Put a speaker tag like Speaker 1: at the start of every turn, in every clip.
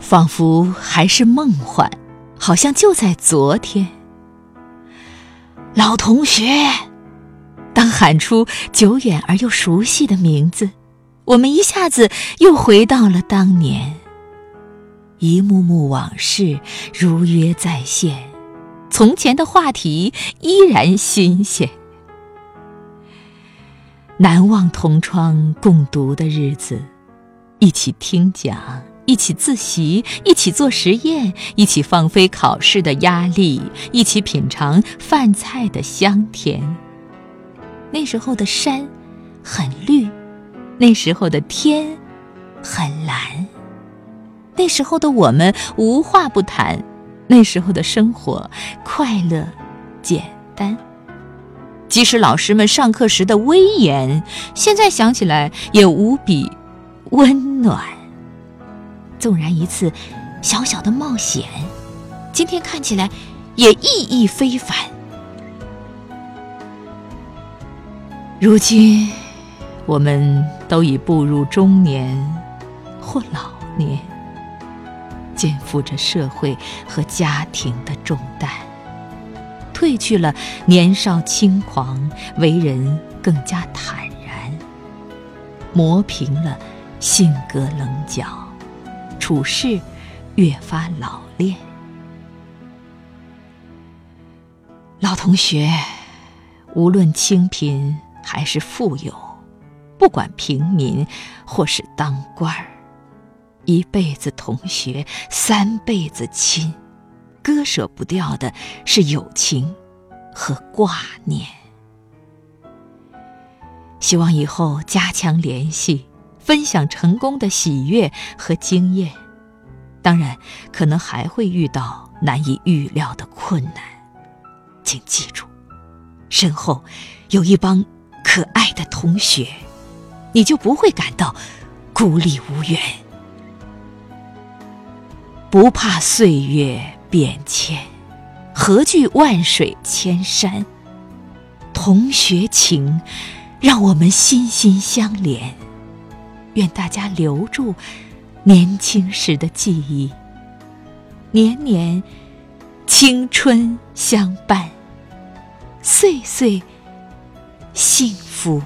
Speaker 1: 仿佛还是梦幻，好像就在昨天。老同学，当喊出久远而又熟悉的名字，我们一下子又回到了当年。一幕幕往事如约再现，从前的话题依然新鲜。难忘同窗共读的日子，一起听讲，一起自习，一起做实验，一起放飞考试的压力，一起品尝饭菜的香甜。那时候的山很绿，那时候的天很蓝。那时候的我们无话不谈，那时候的生活快乐、简单。即使老师们上课时的威严，现在想起来也无比温暖。纵然一次小小的冒险，今天看起来也意义非凡。如今，我们都已步入中年或老年。肩负着社会和家庭的重担，褪去了年少轻狂，为人更加坦然，磨平了性格棱角，处事越发老练。老同学，无论清贫还是富有，不管平民或是当官儿。一辈子同学，三辈子亲，割舍不掉的是友情和挂念。希望以后加强联系，分享成功的喜悦和经验。当然，可能还会遇到难以预料的困难，请记住，身后有一帮可爱的同学，你就不会感到孤立无援。不怕岁月变迁，何惧万水千山？同学情，让我们心心相连。愿大家留住年轻时的记忆，年年青春相伴，岁岁幸福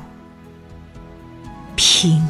Speaker 1: 平。